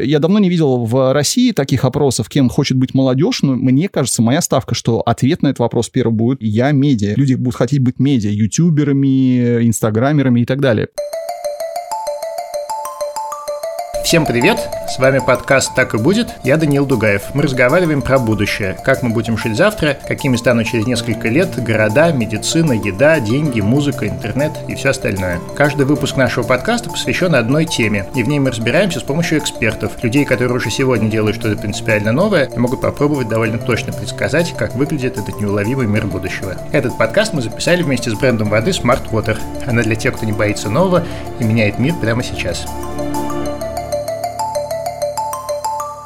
Я давно не видел в России таких опросов, кем хочет быть молодежь, но мне кажется, моя ставка, что ответ на этот вопрос первый будет «я медиа». Люди будут хотеть быть медиа, ютуберами, инстаграмерами и так далее. Всем привет! С вами подкаст «Так и будет». Я Даниил Дугаев. Мы разговариваем про будущее. Как мы будем жить завтра, какими станут через несколько лет города, медицина, еда, деньги, музыка, интернет и все остальное. Каждый выпуск нашего подкаста посвящен одной теме, и в ней мы разбираемся с помощью экспертов, людей, которые уже сегодня делают что-то принципиально новое и могут попробовать довольно точно предсказать, как выглядит этот неуловимый мир будущего. Этот подкаст мы записали вместе с брендом воды Smart Water. Она для тех, кто не боится нового и меняет мир прямо сейчас.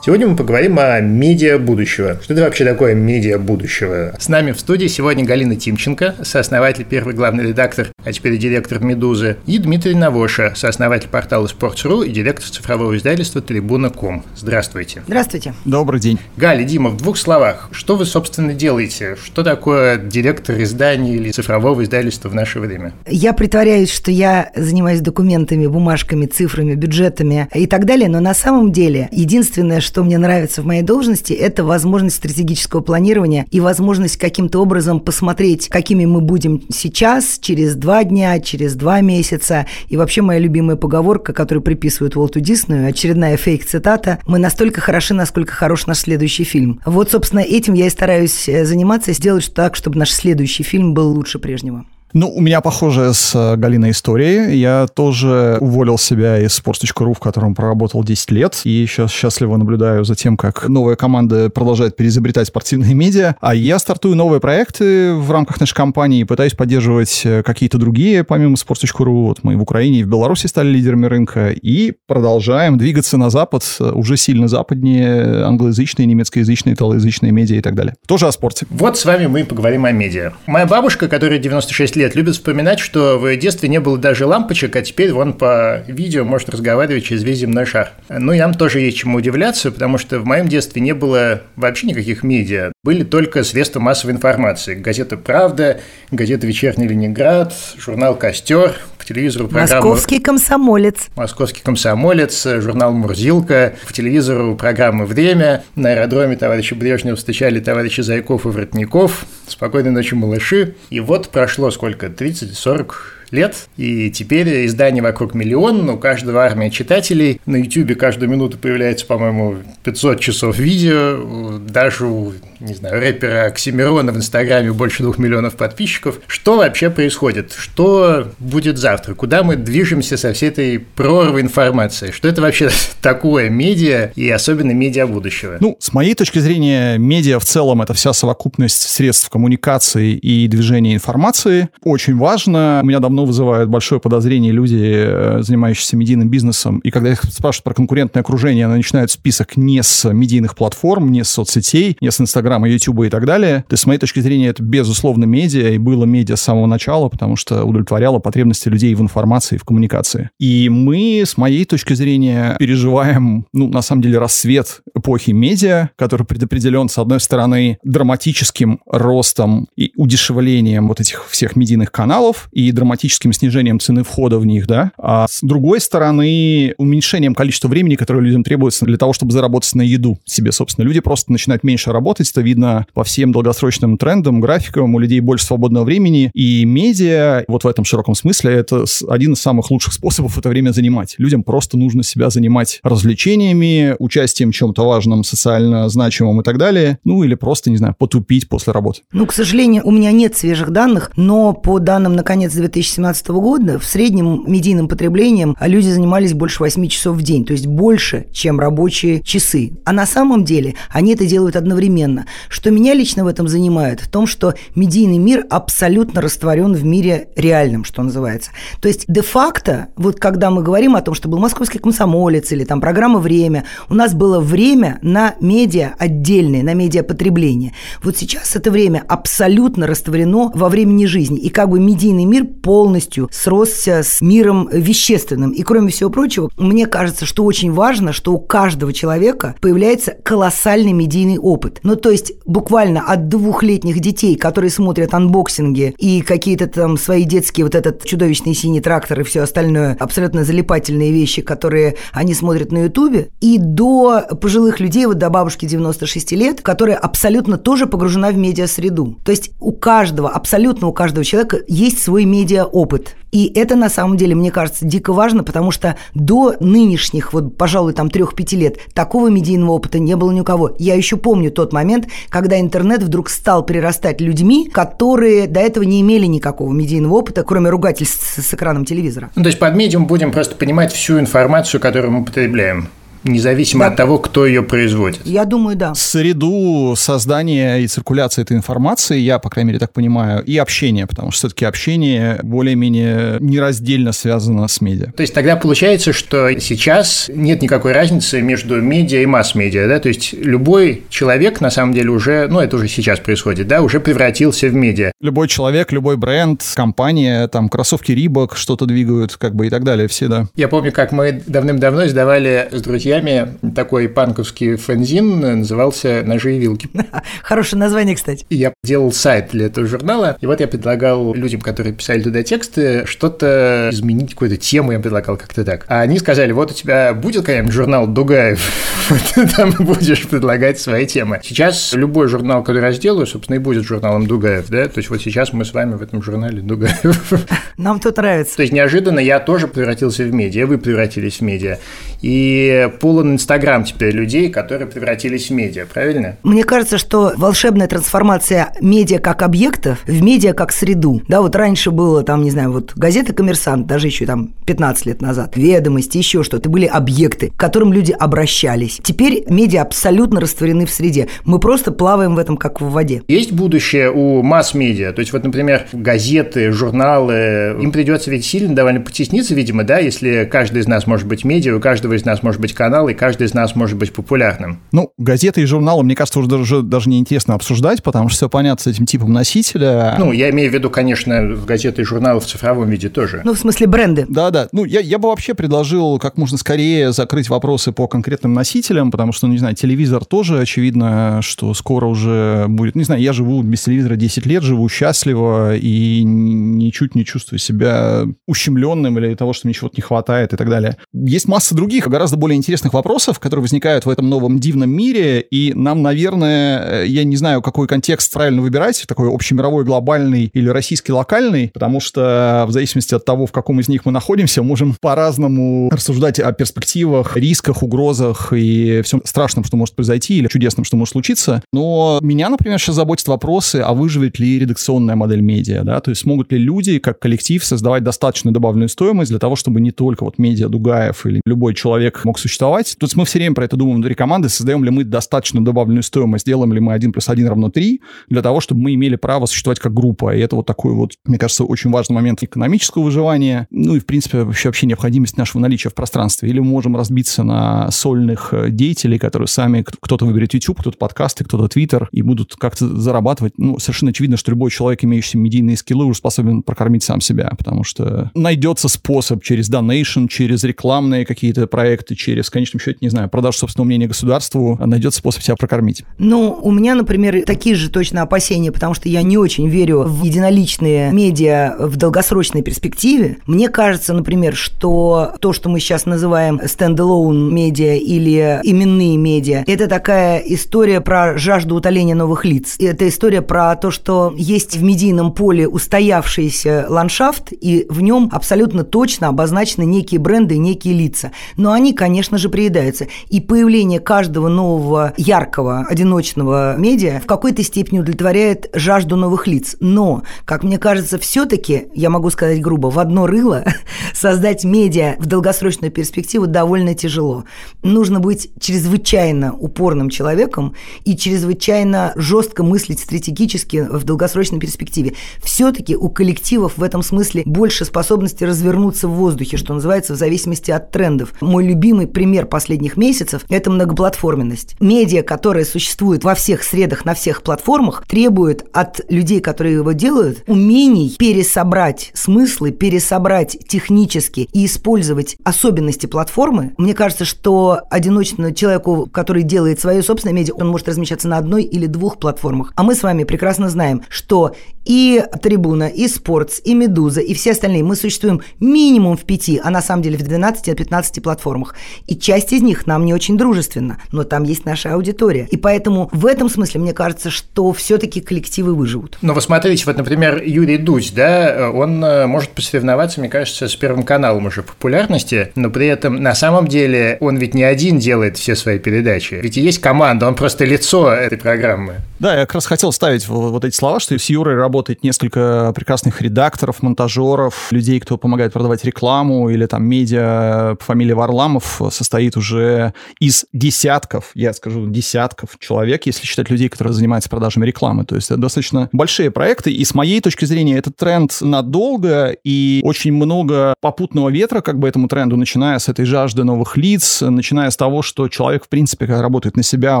Сегодня мы поговорим о медиа будущего. Что это вообще такое медиа будущего? С нами в студии сегодня Галина Тимченко, сооснователь, первый главный редактор, а теперь и директор «Медузы», и Дмитрий Навоша, сооснователь портала Sports.ru и директор цифрового издательства «Трибуна.ком». Здравствуйте. Здравствуйте. Добрый день. Галя, Дима, в двух словах, что вы, собственно, делаете? Что такое директор издания или цифрового издательства в наше время? Я притворяюсь, что я занимаюсь документами, бумажками, цифрами, бюджетами и так далее, но на самом деле единственное, что мне нравится в моей должности, это возможность стратегического планирования и возможность каким-то образом посмотреть, какими мы будем сейчас, через два дня, через два месяца. И вообще моя любимая поговорка, которую приписывают Уолту Диснею, очередная фейк-цитата, «Мы настолько хороши, насколько хорош наш следующий фильм». Вот, собственно, этим я и стараюсь э, заниматься, сделать так, чтобы наш следующий фильм был лучше прежнего. Ну, у меня похожая с э, Галиной история. Я тоже уволил себя из sports.ru, в котором проработал 10 лет, и сейчас счастливо наблюдаю за тем, как новая команда продолжает переизобретать спортивные медиа, а я стартую новые проекты в рамках нашей компании, пытаюсь поддерживать э, какие-то другие, помимо sports.ru. Вот мы в Украине и в Беларуси стали лидерами рынка, и продолжаем двигаться на Запад, э, уже сильно западнее, англоязычные, немецкоязычные, италоязычные медиа и так далее. Тоже о спорте. Вот с вами мы поговорим о медиа. Моя бабушка, которая 96 лет лет любит вспоминать, что в детстве не было даже лампочек, а теперь вон по видео может разговаривать через весь земной шар. Ну и нам тоже есть чему удивляться, потому что в моем детстве не было вообще никаких медиа. Были только средства массовой информации. Газета «Правда», газета «Вечерний Ленинград», журнал «Костер», по телевизору программа... Московский комсомолец. Московский комсомолец, журнал «Мурзилка», по телевизору программы «Время», на аэродроме товарища Брежнева встречали товарища Зайков и Воротников, «Спокойной ночи, малыши». И вот прошло сколько, 30-40 лет, и теперь издание «Вокруг миллион», у каждого армия читателей, на YouTube каждую минуту появляется, по-моему, 500 часов видео, даже у, не знаю, рэпера Оксимирона в Инстаграме больше двух миллионов подписчиков. Что вообще происходит? Что будет завтра? Куда мы движемся со всей этой прорвой информации? Что это вообще такое медиа и особенно медиа будущего? Ну, с моей точки зрения, медиа в целом это вся совокупность средств коммуникации и движения информации. Очень важно. У меня давно вызывают большое подозрение люди, э, занимающиеся медийным бизнесом. И когда их спрашивают про конкурентное окружение, они начинают список не с медийных платформ, не с соцсетей, не с Инстаграма, Ютуба и так далее. То есть, с моей точки зрения, это безусловно медиа, и было медиа с самого начала, потому что удовлетворяло потребности людей в информации, в коммуникации. И мы, с моей точки зрения, переживаем, ну, на самом деле, рассвет эпохи медиа, который предопределен, с одной стороны, драматическим ростом и удешевлением вот этих всех медийных каналов и драматическим снижением цены входа в них, да, а с другой стороны, уменьшением количества времени, которое людям требуется для того, чтобы заработать на еду себе, собственно. Люди просто начинают меньше работать, это видно по всем долгосрочным трендам, графикам, у людей больше свободного времени, и медиа, вот в этом широком смысле, это один из самых лучших способов это время занимать. Людям просто нужно себя занимать развлечениями, участием в чем-то важном, социально значимом и так далее, ну или просто, не знаю, потупить после работы. Ну, к сожалению, у меня нет свежих данных, но по данным на конец 2017 2017 года в среднем медийным потреблением люди занимались больше 8 часов в день, то есть больше, чем рабочие часы. А на самом деле они это делают одновременно. Что меня лично в этом занимает? В том, что медийный мир абсолютно растворен в мире реальном, что называется. То есть де-факто, вот когда мы говорим о том, что был московский комсомолец или там программа «Время», у нас было время на медиа отдельное, на медиапотребление. Вот сейчас это время абсолютно растворено во времени жизни. И как бы медийный мир полностью сросся с миром вещественным. И кроме всего прочего, мне кажется, что очень важно, что у каждого человека появляется колоссальный медийный опыт. Ну, то есть есть буквально от двухлетних детей, которые смотрят unboxing и и какие-то там свои детские вот этот чудовищный синий трактор и все остальное, абсолютно залипательные вещи, которые они смотрят на Ютубе, и до пожилых людей, вот до бабушки 96 лет, которая абсолютно тоже погружена в медиа-среду. То есть у каждого, абсолютно у каждого человека есть свой медиа-опыт. И это на самом деле, мне кажется, дико важно, потому что до нынешних, вот, пожалуй, там трех-пяти лет такого медийного опыта не было ни у кого. Я еще помню тот момент, когда интернет вдруг стал прирастать людьми, которые до этого не имели никакого медийного опыта, кроме ругательств с экраном телевизора. Ну, то есть под медиум будем просто понимать всю информацию, которую мы потребляем независимо да. от того, кто ее производит. Я думаю, да. Среду создания и циркуляции этой информации, я, по крайней мере, так понимаю, и общение, потому что все-таки общение более-менее нераздельно связано с медиа. То есть тогда получается, что сейчас нет никакой разницы между медиа и масс-медиа, да? То есть любой человек, на самом деле, уже, ну, это уже сейчас происходит, да, уже превратился в медиа. Любой человек, любой бренд, компания, там, кроссовки Рибок что-то двигают, как бы и так далее, все, да. Я помню, как мы давным-давно издавали с друзьями друзьями такой панковский фэнзин, назывался «Ножи и вилки». Хорошее название, кстати. Я делал сайт для этого журнала, и вот я предлагал людям, которые писали туда тексты, что-то изменить, какую-то тему я предлагал как-то так. А они сказали, вот у тебя будет какой-нибудь журнал Дугаев, ты там будешь предлагать свои темы. Сейчас любой журнал, который я сделаю, собственно, и будет журналом Дугаев, да, то есть вот сейчас мы с вами в этом журнале Дугаев. Нам тут нравится. То есть неожиданно я тоже превратился в медиа, вы превратились в медиа. И полон Инстаграм теперь людей, которые превратились в медиа, правильно? Мне кажется, что волшебная трансформация медиа как объектов в медиа как среду. Да, вот раньше было там, не знаю, вот газета «Коммерсант», даже еще там 15 лет назад, ведомости, еще что-то, были объекты, к которым люди обращались. Теперь медиа абсолютно растворены в среде. Мы просто плаваем в этом как в воде. Есть будущее у масс-медиа? То есть вот, например, газеты, журналы, им придется ведь сильно довольно потесниться, видимо, да, если каждый из нас может быть медиа, у каждого из нас может быть канал, канал, и каждый из нас может быть популярным. Ну, газеты и журналы, мне кажется, уже даже, даже неинтересно обсуждать, потому что все понятно с этим типом носителя. Ну, я имею в виду, конечно, газеты и журналы в цифровом виде тоже. Ну, в смысле бренды. Да-да. Ну, я, я бы вообще предложил как можно скорее закрыть вопросы по конкретным носителям, потому что, ну, не знаю, телевизор тоже, очевидно, что скоро уже будет... Не знаю, я живу без телевизора 10 лет, живу счастливо и ничуть не чувствую себя ущемленным или того, что мне чего-то не хватает и так далее. Есть масса других, гораздо более интересных интересных вопросов, которые возникают в этом новом дивном мире, и нам, наверное, э, я не знаю, какой контекст правильно выбирать, такой общемировой, глобальный или российский локальный, потому что в зависимости от того, в каком из них мы находимся, можем по-разному рассуждать о перспективах, рисках, угрозах и всем страшном, что может произойти, или чудесном, что может случиться. Но меня, например, сейчас заботят вопросы, а выживет ли редакционная модель медиа, да, то есть смогут ли люди, как коллектив, создавать достаточную добавленную стоимость для того, чтобы не только вот медиа Дугаев или любой человек мог существовать, существовать. Тут мы все время про это думаем внутри команды, создаем ли мы достаточно добавленную стоимость, делаем ли мы 1 плюс 1 равно 3, для того, чтобы мы имели право существовать как группа. И это вот такой вот, мне кажется, очень важный момент экономического выживания, ну и, в принципе, вообще, вообще необходимость нашего наличия в пространстве. Или мы можем разбиться на сольных э, деятелей, которые сами, кто-то выберет YouTube, кто-то подкасты, кто-то Twitter, и будут как-то зарабатывать. Ну, совершенно очевидно, что любой человек, имеющий медийные скиллы, уже способен прокормить сам себя, потому что найдется способ через донейшн, через рекламные какие-то проекты, через в конечном счете, не знаю, продаж собственного мнения государству, найдет способ себя прокормить. Ну, у меня, например, такие же точно опасения, потому что я не очень верю в единоличные медиа в долгосрочной перспективе. Мне кажется, например, что то, что мы сейчас называем стендалоун медиа или именные медиа, это такая история про жажду утоления новых лиц. Это история про то, что есть в медийном поле устоявшийся ландшафт, и в нем абсолютно точно обозначены некие бренды, некие лица. Но они, конечно же, приедаются. И появление каждого нового яркого, одиночного медиа в какой-то степени удовлетворяет жажду новых лиц. Но, как мне кажется, все-таки, я могу сказать грубо, в одно рыло создать медиа в долгосрочную перспективу довольно тяжело. Нужно быть чрезвычайно упорным человеком и чрезвычайно жестко мыслить стратегически в долгосрочной перспективе. Все-таки у коллективов в этом смысле больше способности развернуться в воздухе, что называется, в зависимости от трендов. Мой любимый пример пример последних месяцев – это многоплатформенность. Медиа, которые существуют во всех средах, на всех платформах, требует от людей, которые его делают, умений пересобрать смыслы, пересобрать технически и использовать особенности платформы. Мне кажется, что одиночному человеку, который делает свое собственное медиа, он может размещаться на одной или двух платформах. А мы с вами прекрасно знаем, что и Трибуна, и Спортс, и Медуза, и все остальные, мы существуем минимум в пяти, а на самом деле в 12-15 платформах. И часть из них нам не очень дружественна, но там есть наша аудитория. И поэтому в этом смысле мне кажется, что все-таки коллективы выживут. Но вы смотрите, вот, например, Юрий Дудь, да, он э, может посоревноваться, мне кажется, с Первым каналом уже популярности, но при этом на самом деле он ведь не один делает все свои передачи. Ведь есть команда, он просто лицо этой программы. Да, я как раз хотел ставить вот эти слова, что с Юрой работает несколько прекрасных редакторов, монтажеров, людей, кто помогает продавать рекламу, или там медиа по фамилии Варламов состоит уже из десятков, я скажу, десятков человек, если считать людей, которые занимаются продажами рекламы. То есть это достаточно большие проекты, и с моей точки зрения этот тренд надолго, и очень много попутного ветра как бы этому тренду, начиная с этой жажды новых лиц, начиная с того, что человек, в принципе, когда работает на себя,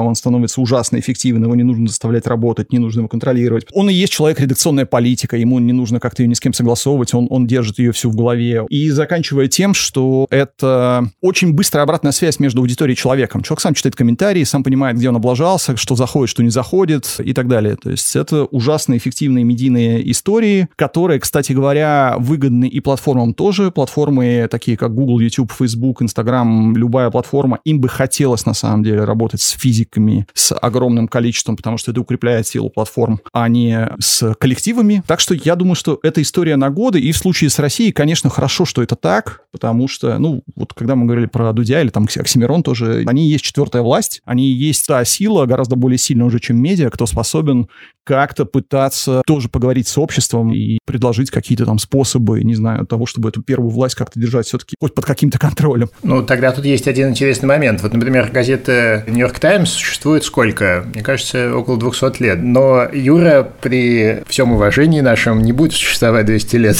он становится ужасно эффективным, его не нужно заставлять работать, не нужно его контролировать. Он и есть человек редакционная политика, ему не нужно как-то ее ни с кем согласовывать, он, он держит ее всю в голове. И заканчивая тем, что это очень быстрая обратная связь между аудиторией и человеком. Человек сам читает комментарии, сам понимает, где он облажался, что заходит, что не заходит и так далее. То есть это ужасно эффективные медийные истории, которые, кстати говоря, выгодны и платформам тоже. Платформы такие, как Google, YouTube, Facebook, Instagram, любая платформа, им бы хотелось на самом деле работать с физиками, с огромным количеством, потому что это укрепляет силу платформ, а не с коллективами. Так что я думаю, что эта история на годы, и в случае с Россией, конечно, хорошо, что это так, потому что, ну, вот когда мы говорили про Дудя или там Оксимирон тоже, они есть четвертая власть, они есть та сила, гораздо более сильная уже, чем медиа, кто способен как-то пытаться тоже поговорить с обществом и предложить какие-то там способы, не знаю, того, чтобы эту первую власть как-то держать все-таки хоть под каким-то контролем. Ну, тогда тут есть один интересный момент. Вот, например, газета «Нью-Йорк Таймс» существует сколько? Мне кажется, около 200 лет. Но Юра при всем уважении нашем не будет существовать 200 лет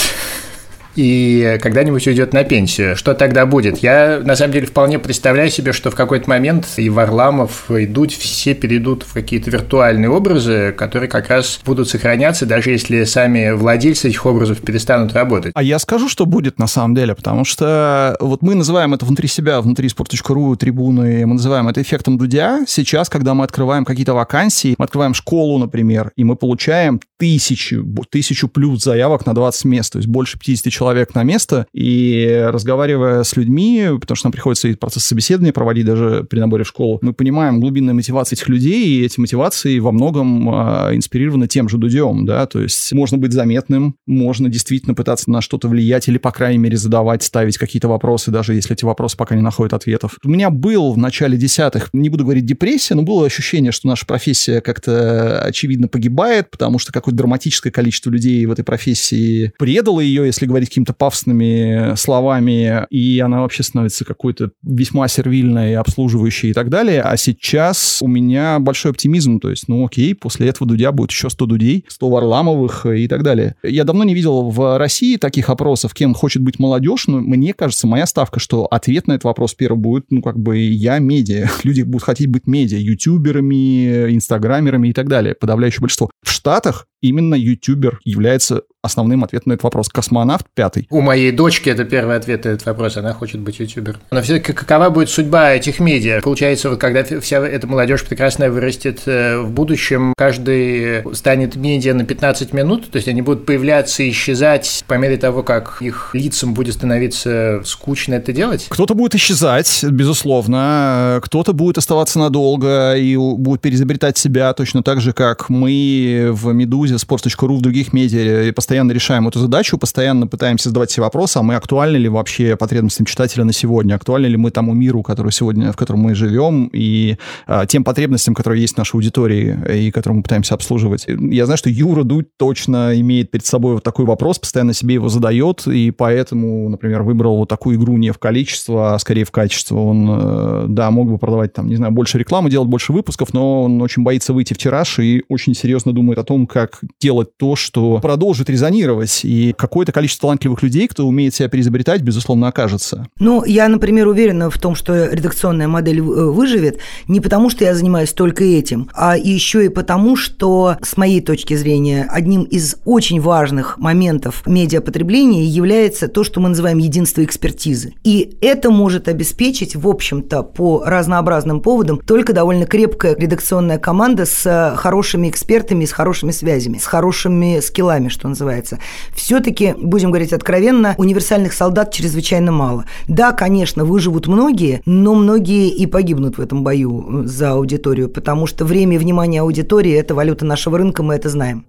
и когда-нибудь уйдет на пенсию. Что тогда будет? Я, на самом деле, вполне представляю себе, что в какой-то момент и Варламов, и Дудь все перейдут в какие-то виртуальные образы, которые как раз будут сохраняться, даже если сами владельцы этих образов перестанут работать. А я скажу, что будет на самом деле, потому что вот мы называем это внутри себя, внутри sport.ru, трибуны, мы называем это эффектом Дудя. Сейчас, когда мы открываем какие-то вакансии, мы открываем школу, например, и мы получаем тысячу, тысячу плюс заявок на 20 мест, то есть больше 50 человек человек на место, и разговаривая с людьми, потому что нам приходится и процесс собеседования проводить даже при наборе в школу, мы понимаем глубинные мотивации этих людей, и эти мотивации во многом э, инспирированы тем же Дудем, да, то есть можно быть заметным, можно действительно пытаться на что-то влиять или, по крайней мере, задавать, ставить какие-то вопросы, даже если эти вопросы пока не находят ответов. У меня был в начале десятых, не буду говорить депрессия, но было ощущение, что наша профессия как-то очевидно погибает, потому что какое-то драматическое количество людей в этой профессии предало ее, если говорить какими-то пафосными словами, и она вообще становится какой-то весьма сервильной, обслуживающей и так далее. А сейчас у меня большой оптимизм, то есть, ну окей, после этого Дудя будет еще 100 Дудей, 100 Варламовых и так далее. Я давно не видел в России таких опросов, кем хочет быть молодежь, но мне кажется, моя ставка, что ответ на этот вопрос первый будет, ну, как бы я медиа. Люди будут хотеть быть медиа, ютуберами, инстаграмерами и так далее, подавляющее большинство. В Штатах именно ютубер является основным ответом на этот вопрос. Космонавт пятый. У моей дочки это первый ответ на этот вопрос. Она хочет быть ютубер. Но все-таки какова будет судьба этих медиа? Получается, вот когда вся эта молодежь прекрасная вырастет э, в будущем, каждый станет медиа на 15 минут, то есть они будут появляться и исчезать по мере того, как их лицам будет становиться скучно это делать? Кто-то будет исчезать, безусловно. Кто-то будет оставаться надолго и будет переизобретать себя точно так же, как мы в «Медузе», «Sports.ru», в других медиа постоянно решаем эту задачу, постоянно пытаемся задавать себе вопросы, а мы актуальны ли вообще потребностям читателя на сегодня, актуальны ли мы тому миру, который сегодня, в котором мы живем, и а, тем потребностям, которые есть в нашей аудитории и которые мы пытаемся обслуживать. Я знаю, что Юра Дудь точно имеет перед собой вот такой вопрос, постоянно себе его задает, и поэтому, например, выбрал вот такую игру не в количество, а скорее в качество. Он, э, да, мог бы продавать там, не знаю, больше рекламы, делать больше выпусков, но он очень боится выйти в тираж и очень серьезно думает о том, как делать то, что продолжит резонировать, и какое-то количество талантливых людей, кто умеет себя переизобретать, безусловно, окажется. Ну, я, например, уверена в том, что редакционная модель э, выживет не потому, что я занимаюсь только этим, а еще и потому, что, с моей точки зрения, одним из очень важных моментов медиапотребления является то, что мы называем единство экспертизы. И это может обеспечить, в общем-то, по разнообразным поводам только довольно крепкая редакционная команда с э, хорошими экспертами, с хорошими связями, с хорошими скиллами, что называется. Все-таки, будем говорить откровенно, универсальных солдат чрезвычайно мало. Да, конечно, выживут многие, но многие и погибнут в этом бою э, за аудиторию, потому что время и внимание аудитории – это валюта нашего рынка, мы это знаем.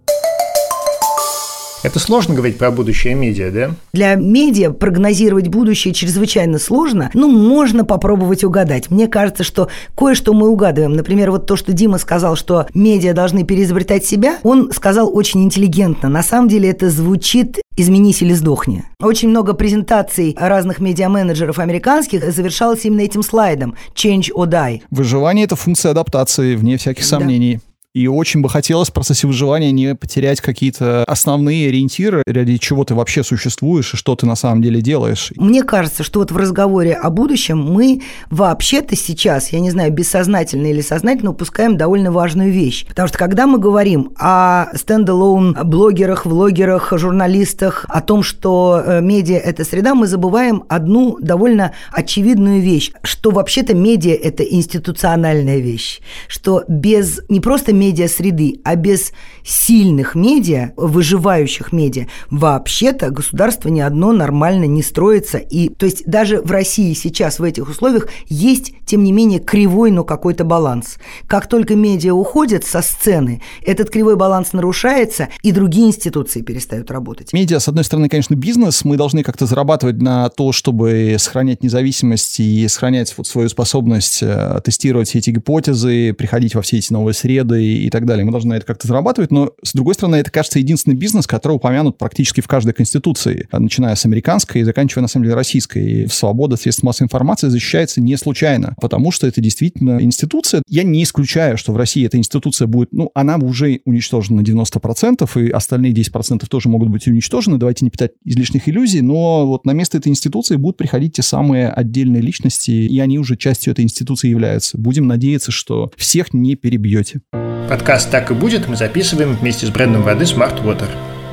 Это сложно говорить про будущее медиа, да? Для медиа прогнозировать будущее чрезвычайно сложно. Ну, можно попробовать угадать. Мне кажется, что кое-что мы угадываем. Например, вот то, что Дима сказал, что медиа должны переизобретать себя, он сказал очень интеллигентно. На самом деле это звучит «изменись или сдохни». Очень много презентаций разных медиа-менеджеров американских завершалось именно этим слайдом «change or die». Выживание – это функция адаптации, вне всяких сомнений. Да. И очень бы хотелось в процессе выживания не потерять какие-то основные ориентиры, ради чего ты вообще существуешь и что ты на самом деле делаешь. Мне кажется, что вот в разговоре о будущем мы вообще-то сейчас, я не знаю, бессознательно или сознательно упускаем довольно важную вещь. Потому что когда мы говорим о стендалоун блогерах, влогерах, журналистах, о том, что э, медиа – это среда, мы забываем одну довольно очевидную вещь, что вообще-то медиа – это институциональная вещь, что без не просто медиа-среды, а без сильных медиа, выживающих медиа, вообще-то государство ни одно нормально не строится. И, то есть даже в России сейчас в этих условиях есть, тем не менее, кривой, но какой-то баланс. Как только медиа уходят со сцены, этот кривой баланс нарушается, и другие институции перестают работать. Медиа, с одной стороны, конечно, бизнес. Мы должны как-то зарабатывать на то, чтобы сохранять независимость и сохранять вот свою способность э, тестировать все эти гипотезы, приходить во все эти новые среды и так далее. Мы должны на это как-то зарабатывать, но, с другой стороны, это, кажется, единственный бизнес, который упомянут практически в каждой конституции, начиная с американской и заканчивая, на самом деле, российской. И свобода средств массовой информации защищается не случайно, потому что это действительно институция. Я не исключаю, что в России эта институция будет, ну, она уже уничтожена на 90%, и остальные 10% тоже могут быть уничтожены. Давайте не питать излишних иллюзий, но вот на место этой институции будут приходить те самые отдельные личности, и они уже частью этой институции являются. Будем надеяться, что всех не перебьете. Подкаст «Так и будет» мы записываем вместе с брендом воды Smart Water.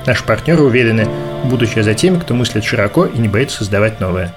Наши партнеры уверены, будущее за теми, кто мыслит широко и не боится создавать новое.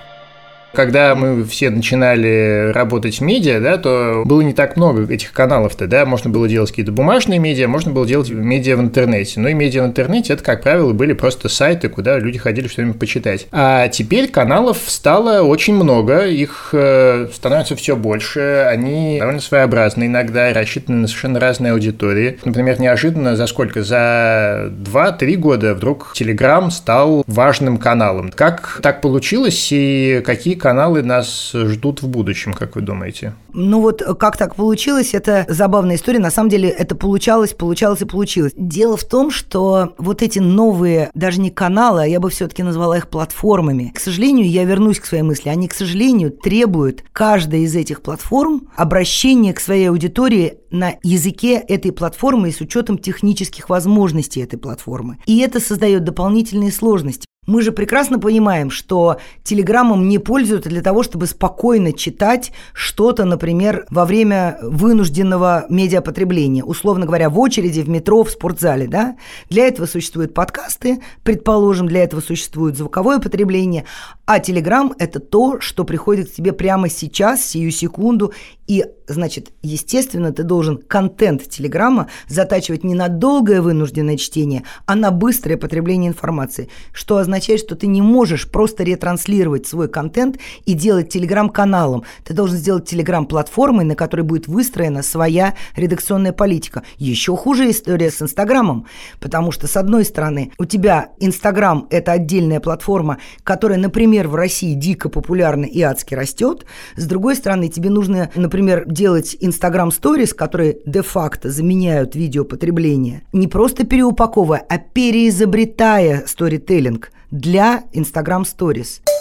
Когда мы все начинали работать в медиа, да, то было не так много этих каналов-то, да, можно было делать какие-то бумажные медиа, можно было делать медиа в интернете. Но и медиа в интернете, это, как правило, были просто сайты, куда люди ходили что-нибудь почитать. А теперь каналов стало очень много, их э, становится все больше, они довольно своеобразны иногда, рассчитаны на совершенно разные аудитории. Например, неожиданно за сколько? За 2-3 года вдруг Telegram стал важным каналом. Как так получилось и какие каналы нас ждут в будущем, как вы думаете? Ну вот как так получилось, это забавная история. На самом деле это получалось, получалось и получилось. Дело в том, что вот эти новые, даже не каналы, а я бы все-таки назвала их платформами. К сожалению, я вернусь к своей мысли, они, к сожалению, требуют каждая из этих платформ обращения к своей аудитории на языке этой платформы и с учетом технических возможностей этой платформы. И это создает дополнительные сложности. Мы же прекрасно понимаем, что телеграммом не пользуются для того, чтобы спокойно читать что-то, например, во время вынужденного медиапотребления, условно говоря, в очереди, в метро, в спортзале, да? Для этого существуют подкасты, предположим, для этого существует звуковое потребление, а телеграм – это то, что приходит к тебе прямо сейчас, сию секунду, и, значит, естественно, ты должен контент телеграмма затачивать не на долгое вынужденное чтение, а на быстрое потребление информации, что означает, что ты не можешь просто ретранслировать свой контент и делать телеграм-каналом. Ты должен сделать телеграм-платформой, на которой будет выстроена своя редакционная политика. Еще хуже история с Инстаграмом, потому что, с одной стороны, у тебя Инстаграм – это отдельная платформа, которая, например, в России дико популярна и адски растет. С другой стороны, тебе нужно, например, делать Instagram Stories, которые де-факто заменяют видеопотребление, не просто переупаковывая, а переизобретая сторителлинг для Instagram Stories.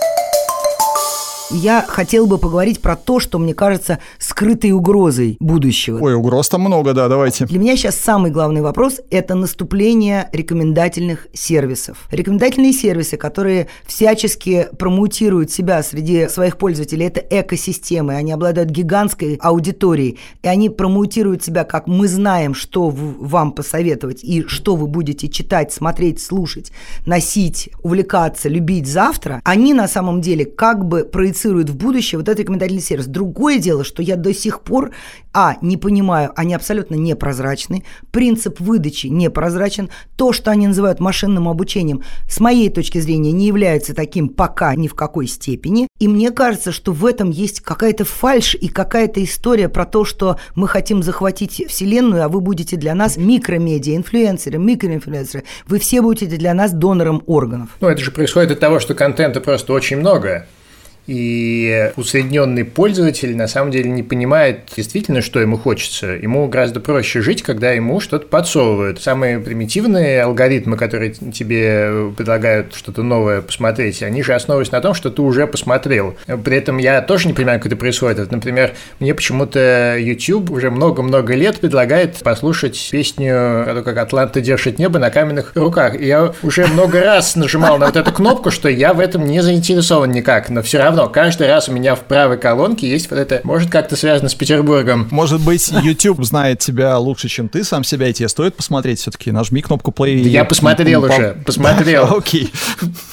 Я хотел бы поговорить про то, что мне кажется скрытой угрозой будущего. Ой, угроз там много, да, давайте. Для меня сейчас самый главный вопрос – это наступление рекомендательных сервисов. Рекомендательные сервисы, которые всячески промоутируют себя среди своих пользователей, это экосистемы, они обладают гигантской аудиторией, и они промоутируют себя как мы знаем, что вам посоветовать и что вы будете читать, смотреть, слушать, носить, увлекаться, любить завтра, они на самом деле как бы проецируют в будущее вот этот рекомендательный сервис. Другое дело, что я до сих пор, а, не понимаю, они абсолютно непрозрачны, принцип выдачи непрозрачен, то, что они называют машинным обучением, с моей точки зрения, не является таким пока ни в какой степени, и мне кажется, что в этом есть какая-то фальшь и какая-то история про то, что мы хотим захватить Вселенную, а вы будете для нас микромедиа, инфлюенсеры, микроинфлюенсеры. Вы все будете для нас донором органов. Ну, это же происходит от того, что контента просто очень много. И усредненный пользователь на самом деле не понимает действительно, что ему хочется. Ему гораздо проще жить, когда ему что-то подсовывают. Самые примитивные алгоритмы, которые тебе предлагают что-то новое посмотреть, они же основываются на том, что ты уже посмотрел. При этом я тоже не понимаю, как это происходит. Например, мне почему-то YouTube уже много-много лет предлагает послушать песню о том, как Атланта держит небо на каменных руках. И я уже много раз нажимал на вот эту кнопку, что я в этом не заинтересован никак, но все равно равно, каждый раз у меня в правой колонке есть вот это, может, как-то связано с Петербургом. Может быть, YouTube знает тебя лучше, чем ты сам себя, и тебе стоит посмотреть все-таки. Нажми кнопку play. Я посмотрел уже, посмотрел. Окей.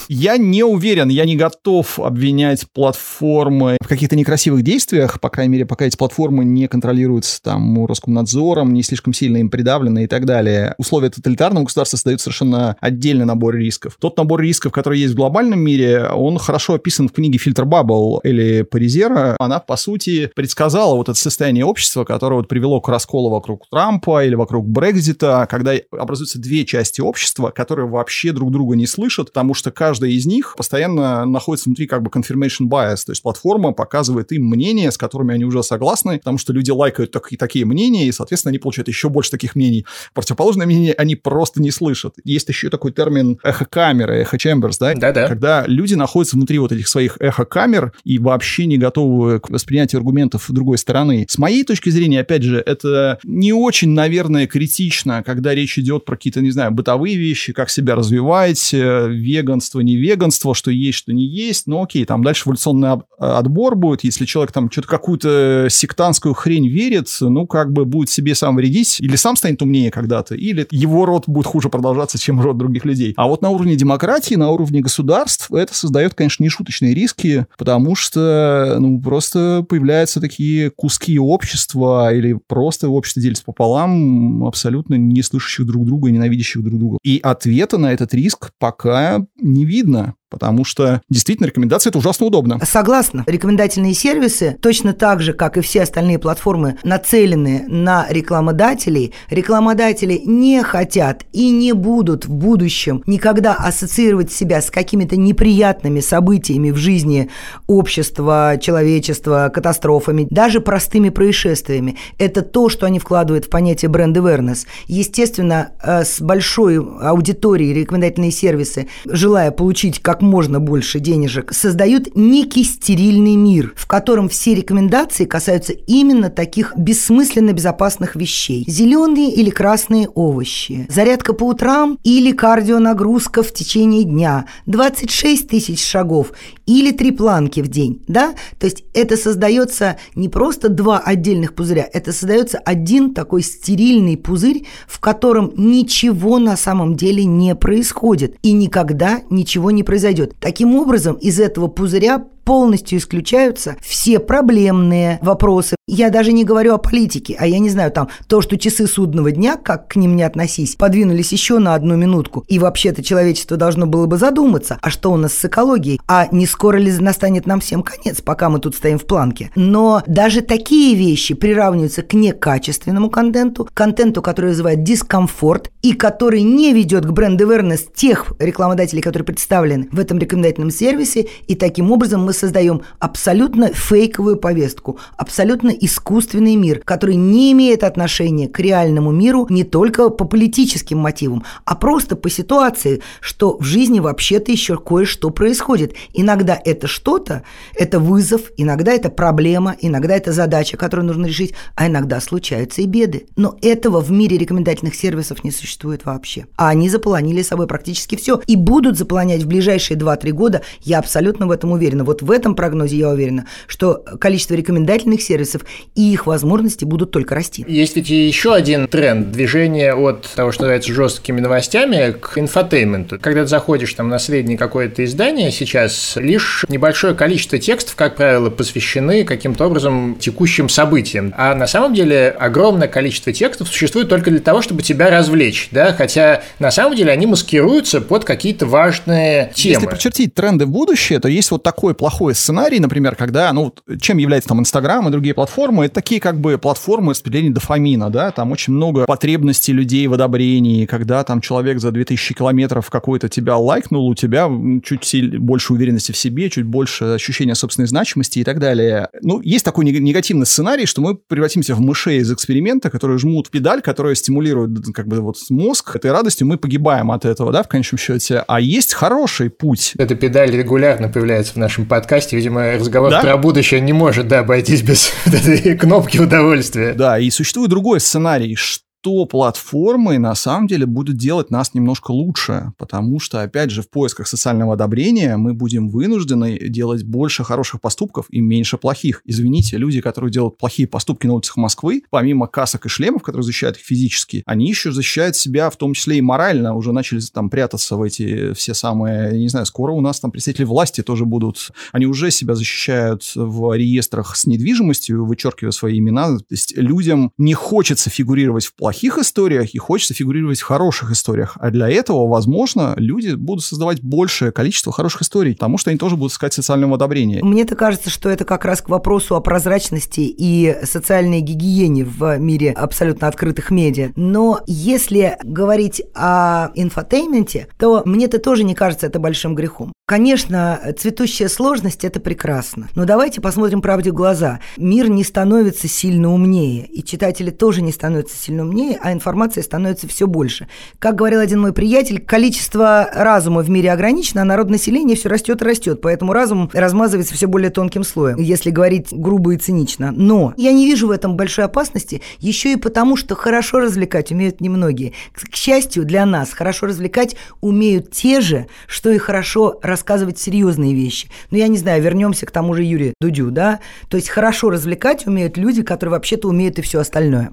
Я не уверен, я не готов обвинять платформы в каких-то некрасивых действиях, по крайней мере, пока эти платформы не контролируются там Роскомнадзором, не слишком сильно им придавлены и так далее. Условия тоталитарного государства создают совершенно отдельный набор рисков. Тот набор рисков, который есть в глобальном мире, он хорошо описан в книге «Фильтр Баббл или Паризера, она, по сути, предсказала вот это состояние общества, которое вот привело к расколу вокруг Трампа или вокруг Брекзита, когда образуются две части общества, которые вообще друг друга не слышат, потому что каждая из них постоянно находится внутри как бы confirmation bias, то есть платформа показывает им мнения, с которыми они уже согласны, потому что люди лайкают так, такие мнения, и, соответственно, они получают еще больше таких мнений. Противоположное мнение они просто не слышат. Есть еще такой термин эхо-камеры, эхо-чемберс, да? Да-да. Когда люди находятся внутри вот этих своих эхо камер и вообще не готовы к воспринятию аргументов другой стороны. С моей точки зрения, опять же, это не очень, наверное, критично, когда речь идет про какие-то, не знаю, бытовые вещи, как себя развивать, э, веганство, не веганство, что есть, что не есть. Ну, окей, там дальше эволюционный отбор будет, если человек там что-то какую-то сектантскую хрень верит, ну, как бы будет себе сам вредить, или сам станет умнее когда-то, или его род будет хуже продолжаться, чем род других людей. А вот на уровне демократии, на уровне государств это создает, конечно, нешуточные риски, потому что, ну, просто появляются такие куски общества или просто общество делится пополам, абсолютно не слышащих друг друга и ненавидящих друг друга. И ответа на этот риск пока не видно. Потому что действительно рекомендации это ужасно удобно. Согласна. Рекомендательные сервисы, точно так же, как и все остальные платформы, нацелены на рекламодателей. Рекламодатели не хотят и не будут в будущем никогда ассоциировать себя с какими-то неприятными событиями в жизни общества, человечества, катастрофами, даже простыми происшествиями. Это то, что они вкладывают в понятие бренд awareness. Естественно, э, с большой аудиторией рекомендательные сервисы, желая получить как как можно больше денежек, создают некий стерильный мир, в котором все рекомендации касаются именно таких бессмысленно безопасных вещей. Зеленые или красные овощи, зарядка по утрам или кардионагрузка в течение дня, 26 тысяч шагов или три планки в день. Да? То есть это создается не просто два отдельных пузыря, это создается один такой стерильный пузырь, в котором ничего на самом деле не происходит и никогда ничего не произойдет произойдет. Таким образом, из этого пузыря полностью исключаются все проблемные вопросы. Я даже не говорю о политике, а я не знаю, там, то, что часы судного дня, как к ним не относись, подвинулись еще на одну минутку. И вообще-то человечество должно было бы задуматься, а что у нас с экологией? А не скоро ли настанет нам всем конец, пока мы тут стоим в планке? Но даже такие вещи приравниваются к некачественному контенту, контенту, который вызывает дискомфорт и который не ведет к бренд-авернес тех рекламодателей, которые представлены в этом рекомендательном сервисе, и таким образом мы воссоздаем абсолютно фейковую повестку, абсолютно искусственный мир, который не имеет отношения к реальному миру не только по политическим мотивам, а просто по ситуации, что в жизни вообще-то еще кое-что происходит. Иногда это что-то, это вызов, иногда это проблема, иногда это задача, которую нужно решить, а иногда случаются и беды. Но этого в мире рекомендательных сервисов не существует вообще. А они заполонили собой практически все и будут заполонять в ближайшие 2-3 года, я абсолютно в этом уверена. Вот в этом прогнозе я уверена, что количество рекомендательных сервисов и их возможности будут только расти. Есть ведь еще один тренд движения от того, что называется жесткими новостями, к инфотейменту. Когда ты заходишь там на среднее какое-то издание сейчас, лишь небольшое количество текстов, как правило, посвящены каким-то образом текущим событиям. А на самом деле огромное количество текстов существует только для того, чтобы тебя развлечь, да, хотя на самом деле они маскируются под какие-то важные темы. Если прочертить тренды в будущее, то есть вот такой плохой сценарий, например, когда, ну, чем является там Инстаграм и другие платформы, это такие как бы платформы распределения дофамина, да, там очень много потребностей людей в одобрении, когда там человек за 2000 километров какой-то тебя лайкнул, у тебя чуть больше уверенности в себе, чуть больше ощущения собственной значимости и так далее. Ну, есть такой негативный сценарий, что мы превратимся в мышей из эксперимента, которые жмут педаль, которая стимулирует как бы вот мозг этой радостью, мы погибаем от этого, да, в конечном счете. А есть хороший путь. Эта педаль регулярно появляется в нашем подкасте. Видимо, разговор да? про будущее не может, да, обойтись без этой кнопки удовольствия. Да, и существует другой сценарий, что что платформы на самом деле будут делать нас немножко лучше, потому что, опять же, в поисках социального одобрения мы будем вынуждены делать больше хороших поступков и меньше плохих. Извините, люди, которые делают плохие поступки на улицах Москвы, помимо касок и шлемов, которые защищают их физически, они еще защищают себя в том числе и морально, уже начали там прятаться в эти все самые, я не знаю, скоро у нас там представители власти тоже будут, они уже себя защищают в реестрах с недвижимостью, вычеркивая свои имена, то есть людям не хочется фигурировать в плохих историях и хочется фигурировать в хороших историях. А для этого, возможно, люди будут создавать большее количество хороших историй, потому что они тоже будут искать социального одобрения. Мне-то кажется, что это как раз к вопросу о прозрачности и социальной гигиене в мире абсолютно открытых медиа. Но если говорить о инфотейменте, то мне-то тоже не кажется это большим грехом. Конечно, цветущая сложность – это прекрасно. Но давайте посмотрим правде в глаза. Мир не становится сильно умнее, и читатели тоже не становятся сильно умнее, а информации становится все больше. Как говорил один мой приятель, количество разума в мире ограничено, а народ населения все растет и растет, поэтому разум размазывается все более тонким слоем, если говорить грубо и цинично. Но я не вижу в этом большой опасности, еще и потому, что хорошо развлекать умеют немногие. К счастью для нас, хорошо развлекать умеют те же, что и хорошо рассказывать рассказывать серьезные вещи. Но я не знаю, вернемся к тому же Юрию Дудю, да? То есть хорошо развлекать умеют люди, которые вообще-то умеют и все остальное.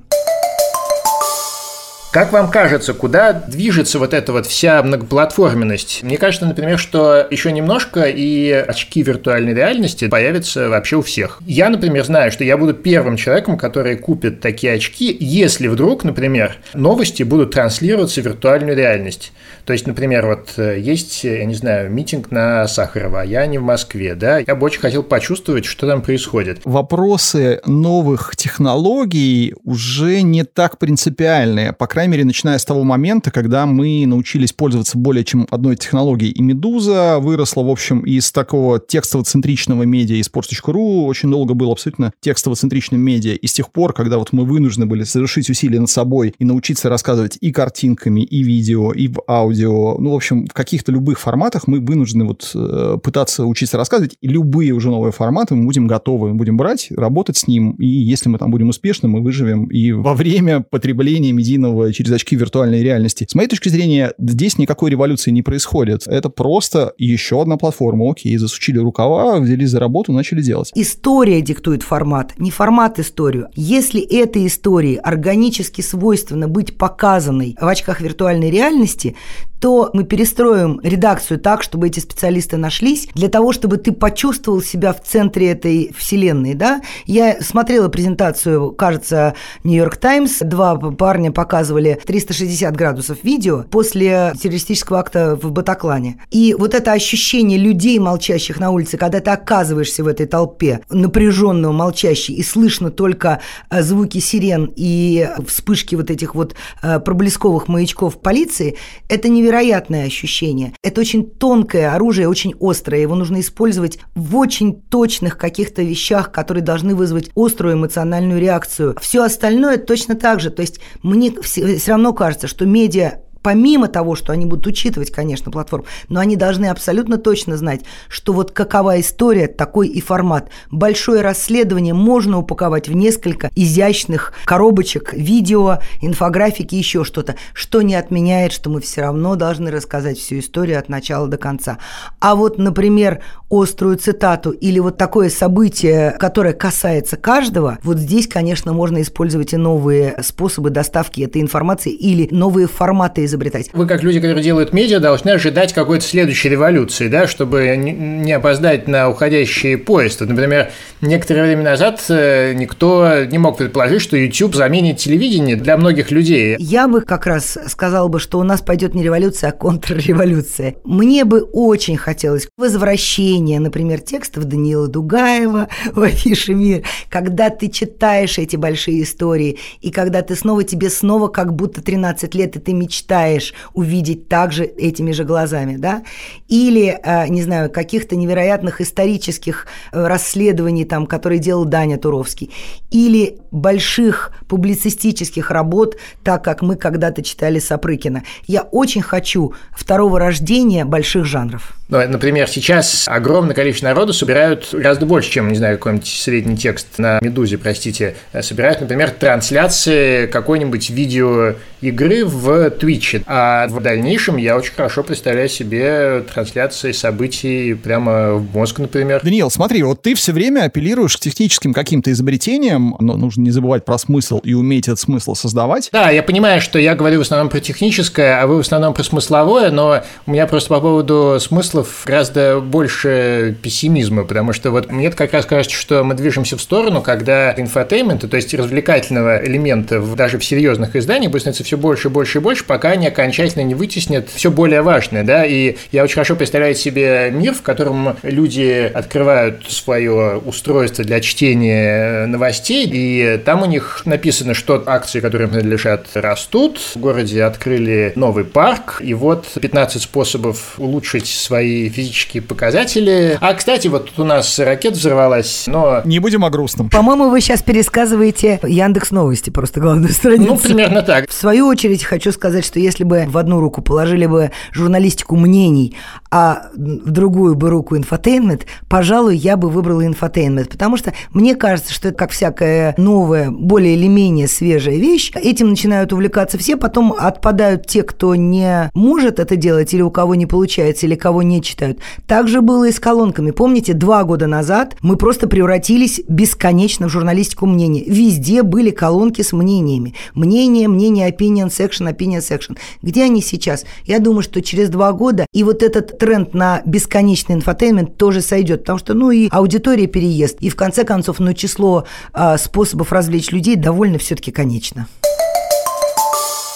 Как вам кажется, куда движется вот эта вот вся многоплатформенность? Мне кажется, например, что еще немножко и очки виртуальной реальности появятся вообще у всех. Я, например, знаю, что я буду первым человеком, который купит такие очки, если вдруг, например, новости будут транслироваться в виртуальную реальность. То есть, например, вот э, есть, я не знаю, митинг на Сахарова, а я не в Москве, да, я бы очень хотел почувствовать, что там происходит. Вопросы новых технологий уже не так принципиальные, по крайней мере, начиная с того момента, когда мы научились пользоваться более чем одной технологией. И «Медуза» выросла, в общем, из такого текстово-центричного медиа, из sports.ru очень долго был абсолютно текстово-центричным медиа. И с тех пор, когда вот мы вынуждены были совершить усилия над собой и научиться рассказывать и картинками, и видео, и в аудио, ну, в общем, в каких-то любых форматах мы вынуждены вот э, пытаться учиться рассказывать, и любые уже новые форматы мы будем готовы, мы будем брать, работать с ним, и если мы там будем успешны, мы выживем и во время потребления медийного через очки виртуальной реальности. С моей точки зрения, здесь никакой революции не происходит. Это просто еще одна платформа. Окей, засучили рукава, взялись за работу, начали делать. История диктует формат, не формат историю. Если этой истории органически свойственно быть показанной в очках виртуальной реальности, то мы перестроим редакцию так, чтобы эти специалисты нашлись, для того, чтобы ты почувствовал себя в центре этой вселенной, да. Я смотрела презентацию, кажется, Нью-Йорк Таймс, два парня показывали показывали 360 градусов видео после террористического акта в Батаклане. И вот это ощущение людей, молчащих на улице, когда ты оказываешься в этой толпе, напряженного, молчащий, и слышно только э, звуки сирен и вспышки вот этих вот э, проблесковых маячков полиции, это невероятное ощущение. Это очень тонкое оружие, очень острое. Его нужно использовать в очень точных каких-то вещах, которые должны вызвать острую эмоциональную реакцию. Все остальное точно так же. То есть мне все, все равно кажется, что медиа помимо того, что они будут учитывать, конечно, платформ, но они должны абсолютно точно знать, что вот какова история, такой и формат. Большое расследование можно упаковать в несколько изящных коробочек, видео, инфографики, еще что-то, что не отменяет, что мы все равно должны рассказать всю историю от начала до конца. А вот, например, острую цитату или вот такое событие, которое касается каждого, вот здесь, конечно, можно использовать и новые способы доставки этой информации или новые форматы изобретать. Вы, как люди, которые делают медиа, должны ожидать какой-то следующей революции, да, чтобы не опоздать на уходящий поезд. Например, некоторое время назад э, никто не мог предположить, что YouTube заменит телевидение для многих людей. Я бы как раз сказала бы, что у нас пойдет не революция, а контрреволюция. Мне бы очень хотелось возвращения, например, текстов Даниила Дугаева в афише «Мир», когда ты читаешь эти большие истории, и когда ты снова, тебе снова как будто 13 лет, и ты мечтаешь мечтаешь увидеть также этими же глазами, да? Или, э, не знаю, каких-то невероятных исторических э, расследований, там, которые делал Даня Туровский, или больших публицистических работ, так как мы когда-то читали Сапрыкина. Я очень хочу второго рождения больших жанров. Ну, например, сейчас огромное количество народу собирают гораздо больше, чем, не знаю, какой-нибудь средний текст на «Медузе», простите, собирают, например, трансляции какой-нибудь видеоигры в Twitch. А в дальнейшем я очень хорошо представляю себе трансляции событий прямо в мозг, например. Даниил, смотри, вот ты все время апеллируешь к техническим каким-то изобретениям, но нужно не забывать про смысл и уметь этот смысл создавать. Да, я понимаю, что я говорю в основном про техническое, а вы в основном про смысловое, но у меня просто по поводу смысла смыслов гораздо больше пессимизма, потому что вот мне как раз кажется, что мы движемся в сторону, когда инфотеймента, то есть развлекательного элемента даже в серьезных изданиях будет становиться все больше и больше и больше, пока они окончательно не вытеснят все более важное, да, и я очень хорошо представляю себе мир, в котором люди открывают свое устройство для чтения новостей, и там у них написано, что акции, которые принадлежат, растут, в городе открыли новый парк, и вот 15 способов улучшить свои свои физические показатели. А, кстати, вот тут у нас ракета взорвалась, но... Не будем о грустном. По-моему, вы сейчас пересказываете Яндекс Новости, просто главную страницу. Ну, примерно так. В свою очередь хочу сказать, что если бы в одну руку положили бы журналистику мнений, а в другую бы руку инфотейнмент, пожалуй, я бы выбрала инфотейнмент, потому что мне кажется, что это как всякая новая, более или менее свежая вещь. Этим начинают увлекаться все, потом отпадают те, кто не может это делать, или у кого не получается, или кого не читают. Так же было и с колонками. Помните, два года назад мы просто превратились бесконечно в журналистику мнений. Везде были колонки с мнениями. Мнение, мнение, opinion section, opinion section. Где они сейчас? Я думаю, что через два года и вот этот тренд на бесконечный инфотеймент тоже сойдет, потому что, ну, и аудитория переест, и в конце концов, ну, число э, способов развлечь людей довольно все-таки конечно.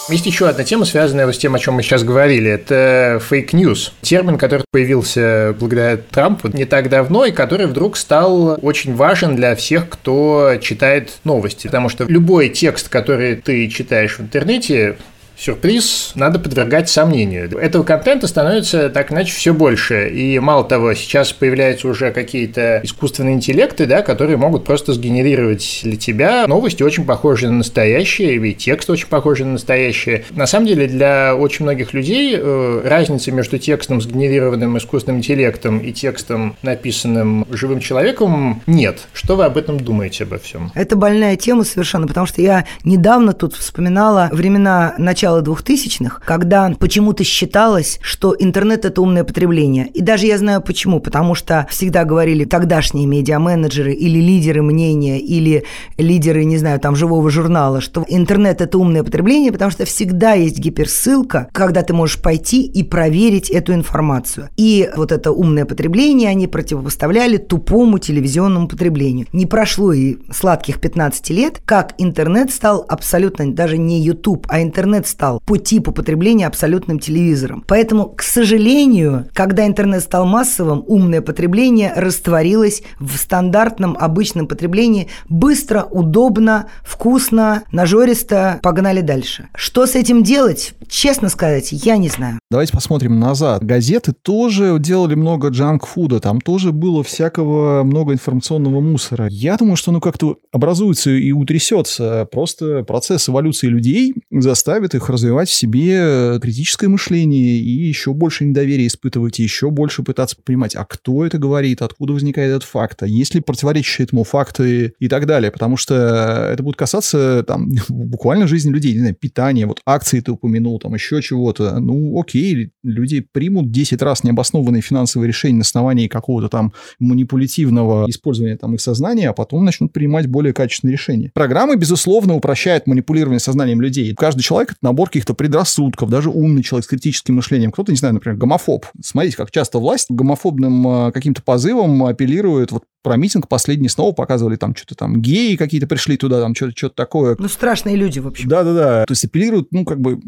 Есть еще одна тема, связанная с тем, о чем мы сейчас говорили. Это fake news. Термин, который появился благодаря Трампу не так давно, и который вдруг стал очень важен для всех, кто читает новости. Потому что любой текст, который ты читаешь в интернете, сюрприз надо подвергать сомнению. Этого контента становится так иначе все больше. И мало того, сейчас появляются уже какие-то искусственные интеллекты, да, которые могут просто сгенерировать для тебя новости очень похожие на настоящие, и текст очень похожий на настоящие. На самом деле для очень многих людей э, разницы между текстом, сгенерированным искусственным интеллектом и текстом, написанным живым человеком, нет. Что вы об этом думаете обо всем? Это больная тема совершенно, потому что я недавно тут вспоминала времена начала начала 2000-х, когда почему-то считалось, что интернет – это умное потребление. И даже я знаю почему. Потому что всегда говорили тогдашние медиа-менеджеры или лидеры мнения, или лидеры, не знаю, там, живого журнала, что интернет – это умное потребление, потому что всегда есть гиперссылка, когда ты можешь пойти и проверить эту информацию. И вот это умное потребление они противопоставляли тупому телевизионному потреблению. Не прошло и сладких 15 лет, как интернет стал абсолютно, даже не YouTube, а интернет стал по типу потребления абсолютным телевизором. Поэтому, к сожалению, когда интернет стал массовым, умное потребление растворилось в стандартном обычном потреблении быстро, удобно, вкусно, нажористо, погнали дальше. Что с этим делать? Честно сказать, я не знаю. Давайте посмотрим назад. Газеты тоже делали много джанк-фуда, там тоже было всякого много информационного мусора. Я думаю, что оно как-то образуется и утрясется. Просто процесс эволюции людей заставит их развивать в себе критическое мышление и еще больше недоверия испытывать, и еще больше пытаться понимать, а кто это говорит, откуда возникает этот факт, а есть ли противоречащие этому факты и так далее. Потому что это будет касаться там буквально жизни людей, не знаю, питания, вот акции ты упомянул, там еще чего-то. Ну, окей, люди примут 10 раз необоснованные финансовые решения на основании какого-то там манипулятивного использования там их сознания, а потом начнут принимать более качественные решения. Программы, безусловно, упрощают манипулирование сознанием людей. Каждый человек — это набор каких-то предрассудков, даже умный человек с критическим мышлением. Кто-то, не знаю, например, гомофоб. Смотрите, как часто власть гомофобным э, каким-то позывом апеллирует вот про митинг последний снова показывали, там что-то там геи какие-то пришли туда, там что-то что такое. Ну, страшные люди, в общем. Да-да-да. То есть апеллируют, ну, как бы,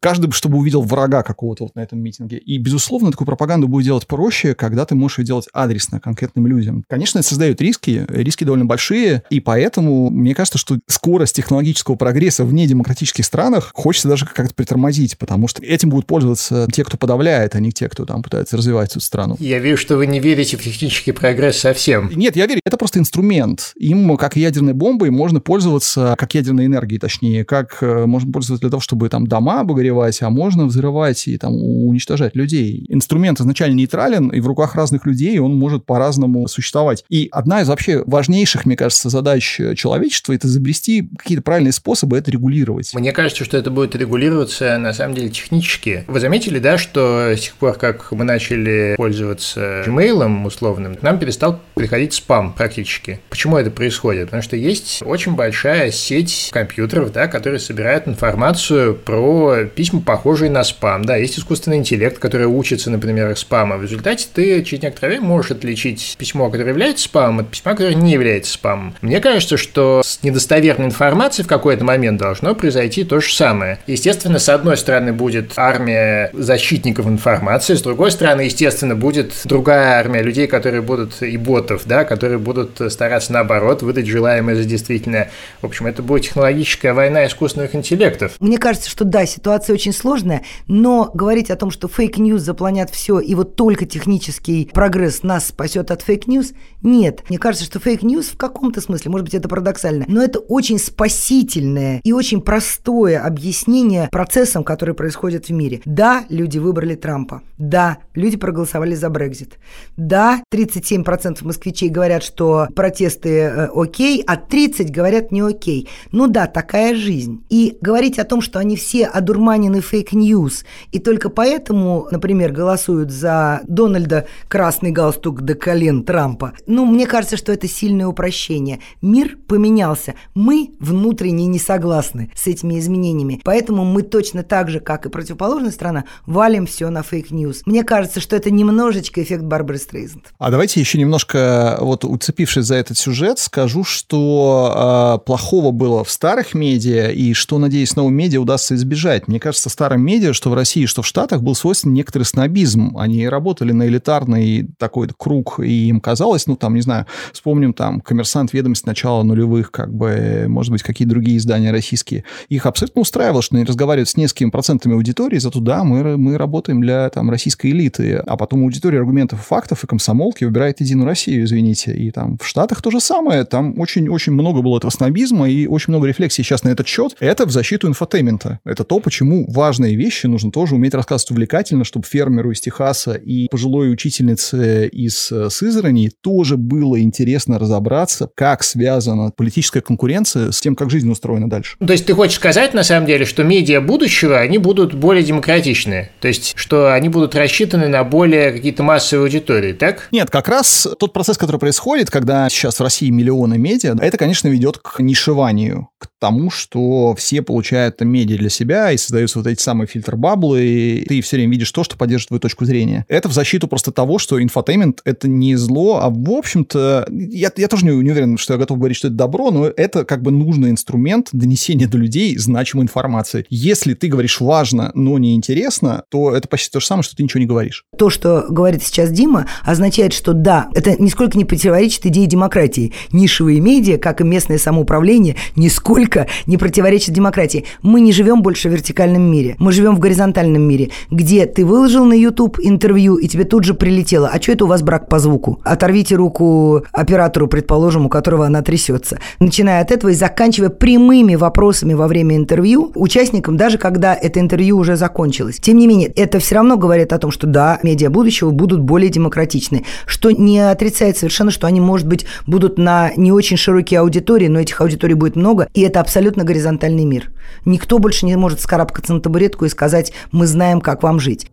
каждый, чтобы увидел врага какого-то вот на этом митинге. И, безусловно, такую пропаганду будет делать проще, когда ты можешь ее делать адресно конкретным людям. Конечно, это создает риски, риски довольно большие, и поэтому мне кажется, что скорость технологического прогресса в недемократических странах хочется даже как-то притормозить, потому что этим будут пользоваться те, кто подавляет, а не те, кто там пытается развивать эту страну. Я вижу, что вы не верите в технический прогресс совсем. Нет, я верю, это просто инструмент. Им, как ядерной бомбой, можно пользоваться, как ядерной энергией, точнее, как э, можно пользоваться для того, чтобы там дома обогревать, а можно взрывать и там уничтожать людей. Инструмент изначально нейтрален, и в руках разных людей он может по-разному существовать. И одна из вообще важнейших, мне кажется, задач человечества – это изобрести какие-то правильные способы это регулировать. Мне кажется, что это будет регулироваться, на самом деле, технически. Вы заметили, да, что с тех пор, как мы начали пользоваться Gmail условным, нам перестал приходить спам практически. Почему это происходит? Потому что есть очень большая сеть компьютеров, да, которые собирают информацию про письма, похожие на спам. Да, есть искусственный интеллект, который учится, например, спама. В результате ты через некоторое время можешь отличить письмо, которое является спамом, от письма, которое не является спамом. Мне кажется, что с недостоверной информацией в какой-то момент должно произойти то же самое. Естественно, с одной стороны будет армия защитников информации, с другой стороны, естественно, будет другая армия людей, которые будут и ботов, да, которые будут стараться наоборот выдать желаемое за действительное. В общем, это будет технологическая война искусственных интеллектов. Мне кажется, что да, ситуация очень сложная, но говорить о том, что fake news заполонят все, и вот только технический прогресс нас спасет от fake news, нет. Мне кажется, что fake news в каком-то смысле, может быть, это парадоксально, но это очень спасительное и очень простое объяснение процессам, которые происходят в мире. Да, люди выбрали Трампа. Да, люди проголосовали за Брекзит. Да, 37% москвичей говорят, что протесты э, окей, а 30 говорят не окей. Ну да, такая жизнь. И говорить о том, что они все одурманены fake news, и только поэтому, например, голосуют за Дональда красный галстук до колен Трампа, ну, мне кажется, что это сильное упрощение. Мир поменялся. Мы внутренне не согласны с этими изменениями. Поэтому мы точно так же, как и противоположная страна, валим все на fake news. Мне кажется, что это немножечко эффект Барбары Стрейзенд. А давайте еще немножко, вот уцепившись за этот сюжет, скажу, что э, плохого было в старых медиа и что, надеюсь, новым медиа удастся избежать. Мне кажется, старым медиа, что в России, что в Штатах, был свойствен некоторый снобизм. Они работали на элитарный такой круг, и им казалось, ну, там, не знаю, вспомним там «Коммерсант», «Ведомости» начала нулевых, как бы, может быть, какие другие издания российские. Их абсолютно устраивало, что они разговаривают с несколькими процентами аудитории, зато да, мы, мы работаем для там российской элиты, а потом аудитория аргументов и фактов и комсомолки выбирает Единую Россию, извините оцените. И там в Штатах то же самое. Там очень-очень много было этого снобизма и очень много рефлексий сейчас на этот счет. Это в защиту инфотеймента. Это то, почему важные вещи нужно тоже уметь рассказывать увлекательно, чтобы фермеру из Техаса и пожилой учительнице из э, Сызрани тоже было интересно разобраться, как связана политическая конкуренция с тем, как жизнь устроена дальше. То есть ты хочешь сказать, на самом деле, что медиа будущего, они будут более демократичны? То есть, что они будут рассчитаны на более какие-то массовые аудитории, так? Нет, как раз тот процесс, который происходит, когда сейчас в России миллионы медиа, это, конечно, ведет к нишеванию, к тому, что все получают медиа для себя и создаются вот эти самые filter bubble ы, и ты все время видишь то, что поддерживает твою точку зрения. Это в защиту просто того, что инфотеймент — это не зло, а в общем-то, я, я тоже не, не уверен, что я готов говорить, что это добро, но это как бы нужный инструмент донесения до людей значимой информации. Если ты говоришь важно, но не интересно, то это почти то же самое, что ты ничего не говоришь. То, что говорит сейчас Дима, означает, что да, это нисколько не противоречит идее демократии. Нишевые медиа, как и местное самоуправление, нисколько не противоречат демократии. Мы не живем больше в вертикальном мире. Мы живем в горизонтальном мире, где ты выложил на YouTube интервью, и тебе тут же прилетело. А что это у вас брак по звуку? Оторвите руку оператору, предположим, у которого она трясется. Начиная от этого и заканчивая прямыми вопросами во время интервью участникам, даже когда это интервью уже закончилось. Тем не менее, это все равно говорит о том, что да, медиа будущего будут более демократичны, что не отрицает совершенно, что они, может быть, будут на не очень широкие аудитории, но этих аудиторий будет много, и это абсолютно горизонтальный мир. Никто больше не может скарабкаться на табуретку и сказать, мы знаем, как вам жить.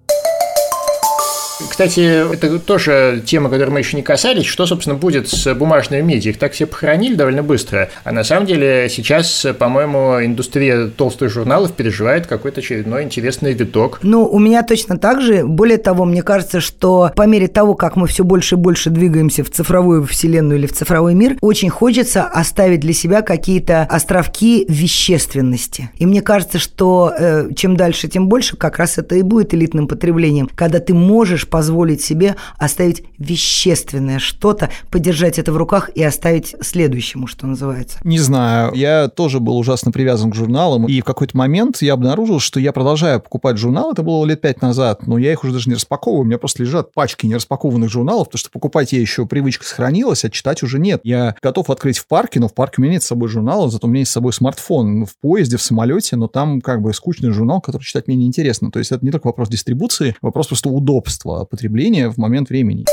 Кстати, это тоже тема, которой мы еще не касались. Что, собственно, будет с бумажными медиа? Их так все похоронили довольно быстро. А на самом деле сейчас, по-моему, индустрия толстых журналов переживает какой-то очередной интересный виток. Ну, у меня точно так же. Более того, мне кажется, что по мере того, как мы все больше и больше двигаемся в цифровую вселенную или в цифровой мир, очень хочется оставить для себя какие-то островки вещественности. И мне кажется, что э, чем дальше, тем больше как раз это и будет элитным потреблением, когда ты можешь позволить себе оставить вещественное что-то, подержать это в руках и оставить следующему, что называется? Не знаю. Я тоже был ужасно привязан к журналам, и в какой-то момент я обнаружил, что я продолжаю покупать журналы. Это было лет пять назад, но я их уже даже не распаковываю. У меня просто лежат пачки нераспакованных журналов, потому что покупать я еще привычка сохранилась, а читать уже нет. Я готов открыть в парке, но в парке у меня нет с собой журнала, зато у меня есть с собой смартфон в поезде, в самолете, но там как бы скучный журнал, который читать мне неинтересно. То есть это не только вопрос дистрибуции, вопрос просто удобства потребления в момент времени.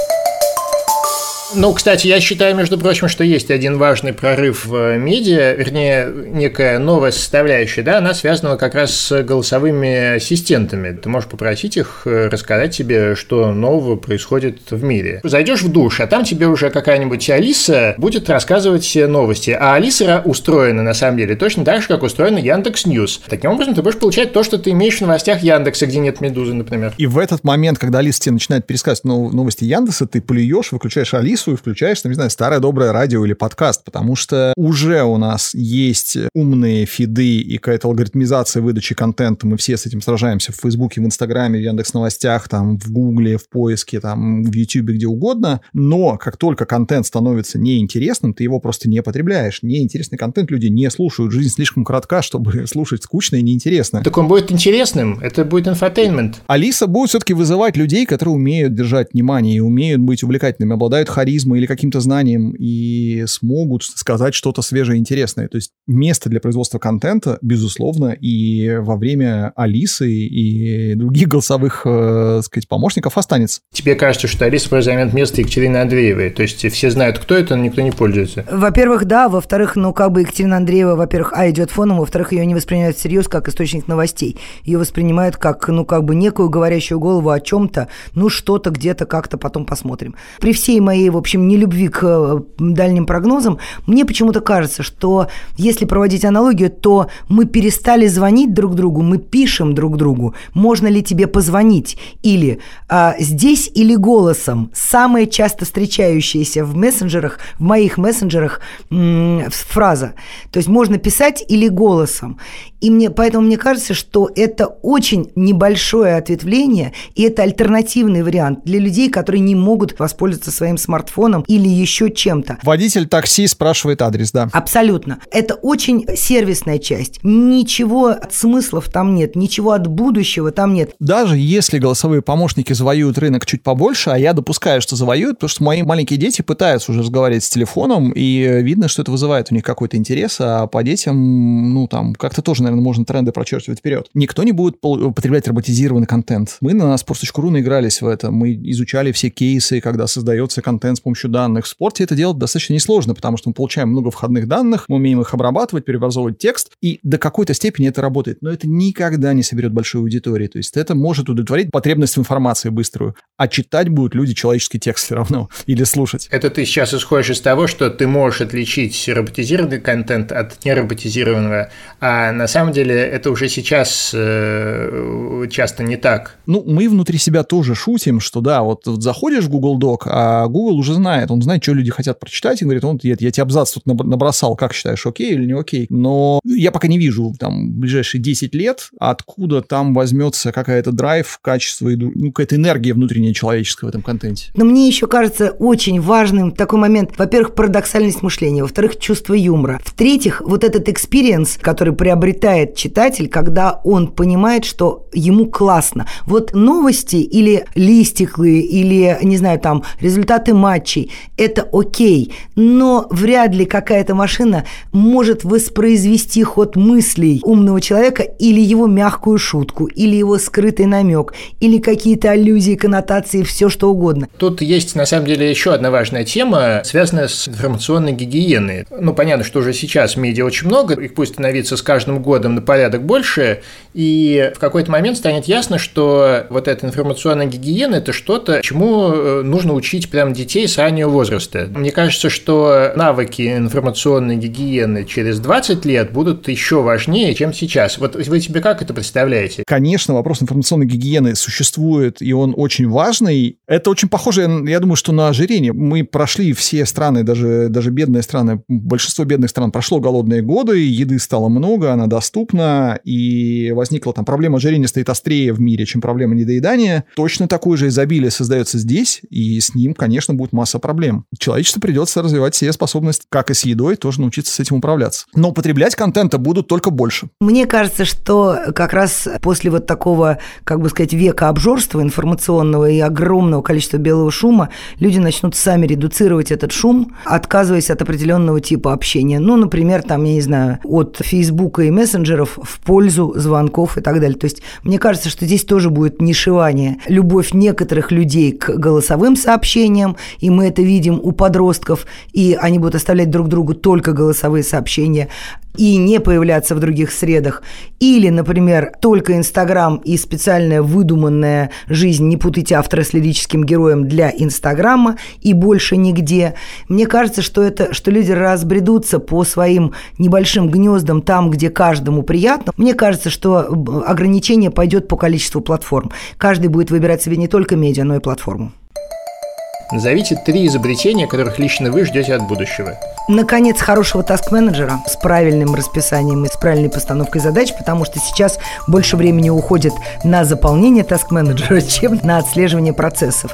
Ну, кстати, я считаю, между прочим, что есть один важный прорыв в медиа, вернее, некая новая составляющая, да, она связана как раз с голосовыми ассистентами. Ты можешь попросить их э, рассказать тебе, что нового происходит в мире. Зайдешь в душ, а там тебе уже какая-нибудь Алиса будет рассказывать новости. А Алиса устроена, на самом деле, точно так же, как устроена Яндекс Ньюс. Таким образом, ты будешь получать то, что ты имеешь в новостях Яндекса, где нет Медузы, например. И в этот момент, когда Алиса тебе начинает пересказывать новости Яндекса, ты плюешь, выключаешь Алису, Алису и включаешь, там, не знаю, старое доброе радио или подкаст, потому что уже у нас есть умные фиды и какая-то алгоритмизация выдачи контента. Мы все с этим сражаемся в Фейсбуке, в Инстаграме, в Яндекс Новостях, там, в Гугле, в поиске, там, в Ютубе, где угодно. Но как только контент становится неинтересным, ты его просто не потребляешь. Неинтересный контент люди не слушают. Жизнь слишком коротка, чтобы слушать скучно и неинтересно. Так он будет интересным. Это будет инфотеймент. Алиса будет все-таки вызывать людей, которые умеют держать внимание и умеют быть увлекательными, обладают харизмой харизмой или каким-то знанием и смогут сказать что-то свежее и интересное. То есть место для производства контента, безусловно, и во время Алисы и других голосовых, э, сказать, помощников останется. Тебе кажется, что Алиса займет место Екатерины Андреевой? То есть все знают, кто это, но никто не пользуется? Во-первых, да. Во-вторых, ну, как бы Екатерина Андреева, во-первых, а, идет фоном, во-вторых, ее не воспринимают всерьез как источник новостей. Ее воспринимают как, ну, как бы некую говорящую голову о чем-то, ну, что-то где-то как-то потом посмотрим. При всей моей в общем, не любви к э, дальним прогнозам, мне почему-то кажется, что если проводить аналогию, то мы перестали звонить друг другу, мы пишем друг другу, можно ли тебе позвонить, или а, здесь или голосом. Самая часто встречающаяся в мессенджерах, в моих мессенджерах м- фраза. То есть можно писать или голосом. И мне, поэтому мне кажется, что это очень небольшое ответвление, и это альтернативный вариант для людей, которые не могут воспользоваться своим смартфоном или еще чем-то. Водитель такси спрашивает адрес, да. Абсолютно. Это очень сервисная часть. Ничего от смыслов там нет, ничего от будущего там нет. Даже если голосовые помощники завоюют рынок чуть побольше, а я допускаю, что завоюют, потому что мои маленькие дети пытаются уже разговаривать с телефоном, и видно, что это вызывает у них какой-то интерес, а по детям, ну, там, как-то тоже, наверное, можно тренды прочерчивать вперед. Никто не будет употреблять роботизированный контент. Мы на sports.ru наигрались в это, мы изучали все кейсы, когда создается контент с помощью данных. В спорте это делать достаточно несложно, потому что мы получаем много входных данных, мы умеем их обрабатывать, преобразовывать текст, и до какой-то степени это работает. Но это никогда не соберет большой аудитории. То есть это может удовлетворить потребность в информации быструю, а читать будут люди человеческий текст все равно или слушать. Это ты сейчас исходишь из того, что ты можешь отличить роботизированный контент от нероботизированного, а на самом деле это уже сейчас э, часто не так. Ну, мы внутри себя тоже шутим, что да, вот, вот заходишь в Google Doc, а Google уже знает, он знает, что люди хотят прочитать, и говорит, он, я, я тебе абзац тут набросал, как считаешь, окей или не окей? Но я пока не вижу там ближайшие 10 лет, откуда там возьмется какая-то драйв, качество, ну, какая-то энергия внутренняя человеческая в этом контенте. Но мне еще кажется очень важным такой момент, во-первых, парадоксальность мышления, во-вторых, чувство юмора, в-третьих, вот этот experience, который приобретает читатель, когда он понимает, что ему классно. Вот новости или listicle ы, или, не знаю, там, результаты матчей, это окей, но вряд ли какая-то машина может воспроизвести ход мыслей умного человека или его мягкую шутку, или его скрытый намек, или какие-то аллюзии, коннотации, все что угодно. Тут есть, на самом деле, еще одна важная тема, связанная с информационной гигиеной. Ну, понятно, что уже сейчас медиа очень много, их будет становиться с каждым годом на порядок больше, и в какой-то момент станет ясно, что вот эта информационная гигиена – это что-то, чему э, нужно учить прям детей с раннего возраста. Мне кажется, что навыки информационной гигиены через 20 лет будут еще важнее, чем сейчас. Вот вы себе как это представляете? Конечно, вопрос информационной гигиены существует, и он очень важный. Это очень похоже, я думаю, что на ожирение. Мы прошли все страны, даже, даже бедные страны, большинство бедных стран прошло голодные годы, еды стало много, она доступна, и возникла там проблема ожирения стоит острее в мире, чем проблема недоедания. Точно такое же изобилие создается здесь, и с ним, конечно, будет масса проблем. Человечеству придется развивать все способности, как и с едой, тоже научиться с этим управляться. Но употреблять контента будут только больше. Мне кажется, что как раз после вот такого, как бы сказать, века обжорства информационного и огромного количества белого шума, люди начнут сами редуцировать этот шум, отказываясь от определенного типа общения. Ну, например, там, я не знаю, от Фейсбука и мессенджеров в пользу звонков и так далее. То есть мне кажется, что здесь тоже будет нишевание. Любовь некоторых людей к голосовым сообщениям, и мы это видим у подростков, и они будут оставлять друг другу только голосовые сообщения и не появляться в других средах. Или, например, только Инстаграм и специальная выдуманная жизнь, не путайте автора с лирическим героем для Инстаграма и больше нигде. Мне кажется, что, это, что люди разбредутся по своим небольшим гнездам там, где каждому приятно. Мне кажется, что ограничение пойдет по количеству платформ. Каждый будет выбирать себе не только медиа, но и платформу. Назовите три изобретения, которых лично вы ждете от будущего. Наконец, хорошего таск-менеджера с правильным расписанием и с правильной постановкой задач, потому что сейчас больше времени уходит на заполнение таск-менеджера, чем на отслеживание процессов.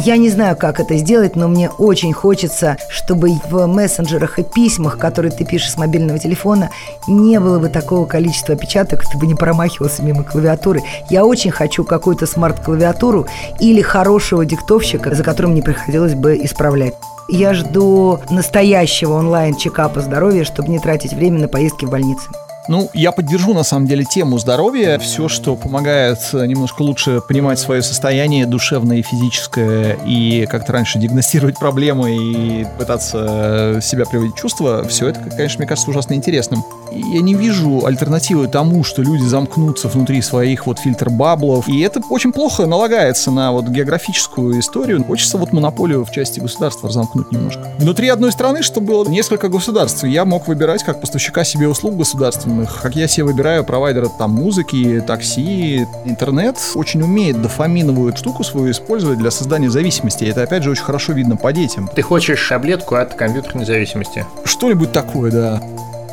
Я не знаю, как это сделать, но мне очень хочется, чтобы в мессенджерах и письмах, которые ты пишешь с мобильного телефона, не было бы такого количества опечаток, ты бы не промахивался мимо клавиатуры. Я очень хочу какую-то смарт-клавиатуру или хорошего диктовщика, за которым не приходилось бы исправлять. Я жду настоящего онлайн-чекапа здоровья, чтобы не тратить время на поездки в больницы. Ну, я поддержу, на самом деле, тему здоровья. Все, что помогает немножко лучше понимать свое состояние душевное и физическое, и как-то раньше диагностировать проблемы и пытаться себя приводить в чувство, все это, конечно, мне кажется ужасно интересным. Я не вижу альтернативы тому, что люди замкнутся внутри своих вот фильтр-баблов, и это очень плохо налагается на вот географическую историю. Хочется вот монополию в части государства замкнуть немножко. Внутри одной страны, что было несколько государств, я мог выбирать как поставщика себе услуг государственных, разных. Как я себе выбираю провайдера там музыки, такси, интернет очень умеет дофаминовую штуку свою использовать для создания зависимости. И это опять же очень хорошо видно по детям. Ты хочешь таблетку от компьютерной зависимости? Что-нибудь такое, да.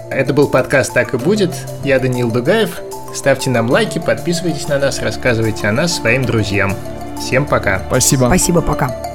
Это был подкаст «Так и будет». Я Даниил Дугаев. Ставьте нам лайки, подписывайтесь на нас, рассказывайте о нас своим друзьям. Всем пока. Спасибо. Спасибо, пока.